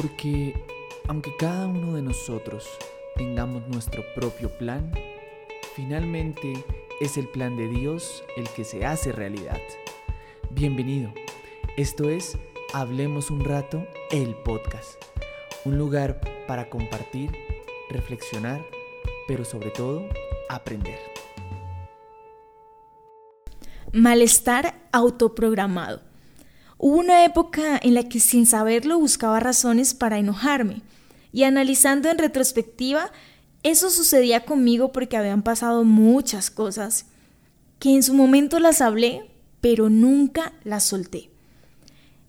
Porque aunque cada uno de nosotros tengamos nuestro propio plan, finalmente es el plan de Dios el que se hace realidad. Bienvenido. Esto es Hablemos un rato, el podcast. Un lugar para compartir, reflexionar, pero sobre todo aprender. Malestar autoprogramado. Hubo una época en la que sin saberlo buscaba razones para enojarme y analizando en retrospectiva, eso sucedía conmigo porque habían pasado muchas cosas que en su momento las hablé, pero nunca las solté.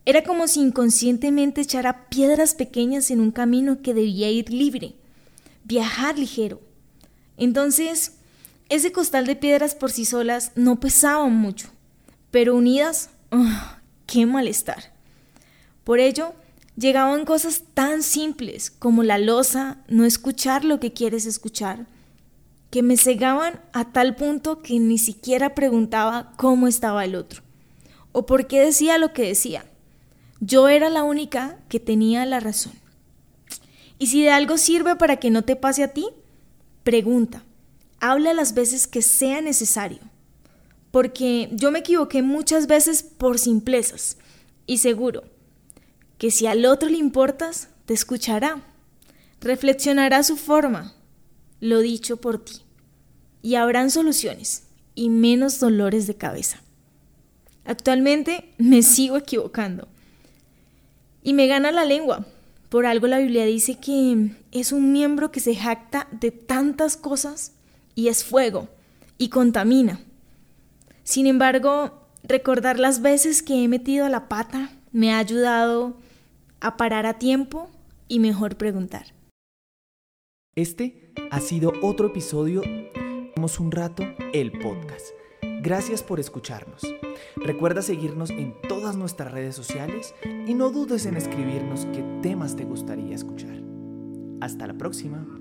Era como si inconscientemente echara piedras pequeñas en un camino que debía ir libre, viajar ligero. Entonces, ese costal de piedras por sí solas no pesaban mucho, pero unidas, ¡oh, ¡qué malestar! Por ello, llegaban cosas tan simples como la losa, no escuchar lo que quieres escuchar, que me cegaban a tal punto que ni siquiera preguntaba cómo estaba el otro, o por qué decía lo que decía. Yo era la única que tenía la razón. Y si de algo sirve para que no te pase a ti, pregunta. Habla las veces que sea necesario. Porque yo me equivoqué muchas veces por simplezas. Y seguro que si al otro le importas, te escuchará. Reflexionará su forma, lo dicho por ti. Y habrán soluciones y menos dolores de cabeza. Actualmente me sigo equivocando y me gana la lengua. Por algo la Biblia dice que es un miembro que se jacta de tantas cosas y es fuego y contamina. Sin embargo, recordar las veces que he metido la pata me ha ayudado a parar a tiempo y mejor preguntar. Este ha sido otro episodio de un rato el podcast. Gracias por escucharnos. Recuerda seguirnos en todas nuestras redes sociales y no dudes en escribirnos qué temas te gustaría escuchar. Hasta la próxima.